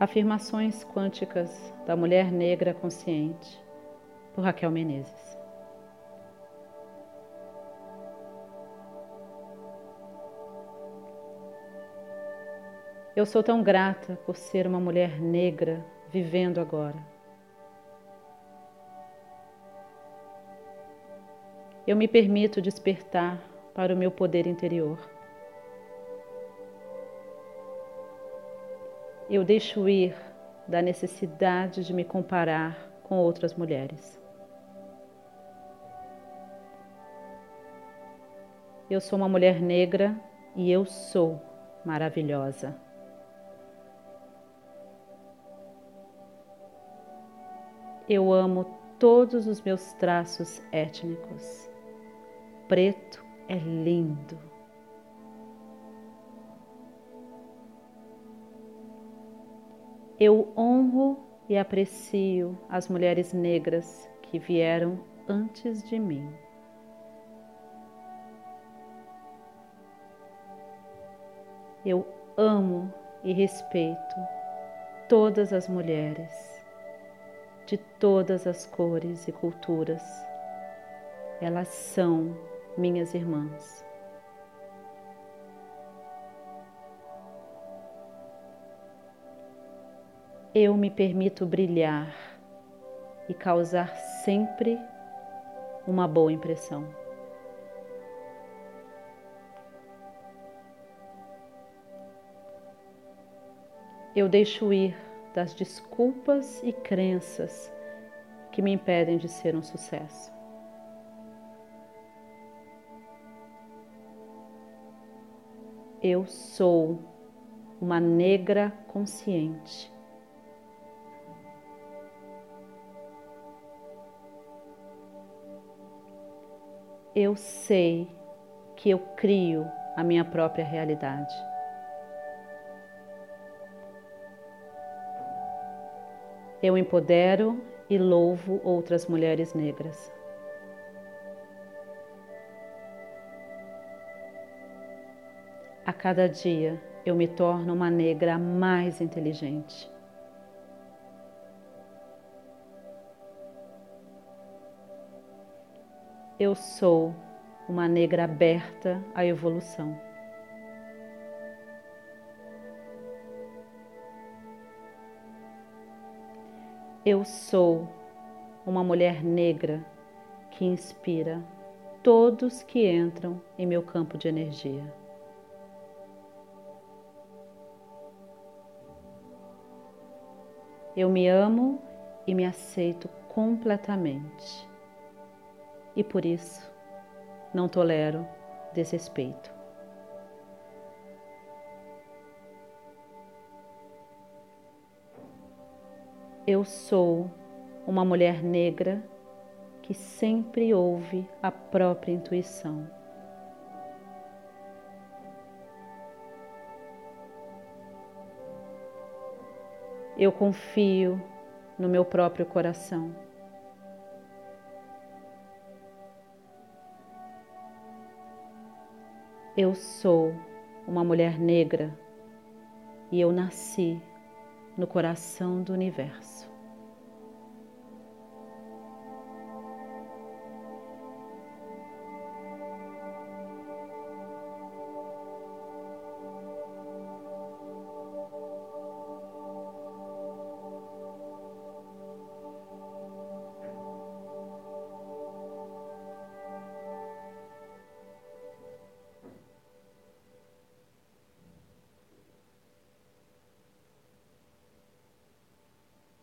Afirmações Quânticas da Mulher Negra Consciente, por Raquel Menezes. Eu sou tão grata por ser uma mulher negra vivendo agora. Eu me permito despertar para o meu poder interior. Eu deixo ir da necessidade de me comparar com outras mulheres. Eu sou uma mulher negra e eu sou maravilhosa. Eu amo todos os meus traços étnicos. Preto é lindo. Eu honro e aprecio as mulheres negras que vieram antes de mim. Eu amo e respeito todas as mulheres, de todas as cores e culturas. Elas são minhas irmãs. Eu me permito brilhar e causar sempre uma boa impressão. Eu deixo ir das desculpas e crenças que me impedem de ser um sucesso. Eu sou uma negra consciente eu sei que eu crio a minha própria realidade. Eu empodero e louvo outras mulheres negras. A cada dia eu me torno uma negra mais inteligente. Eu sou uma negra aberta à evolução. Eu sou uma mulher negra que inspira todos que entram em meu campo de energia. Eu me amo e me aceito completamente e por isso não tolero desrespeito. Eu sou uma mulher negra que sempre ouve a própria intuição. Eu confio no meu próprio coração. Eu sou uma mulher negra e eu nasci no coração do universo.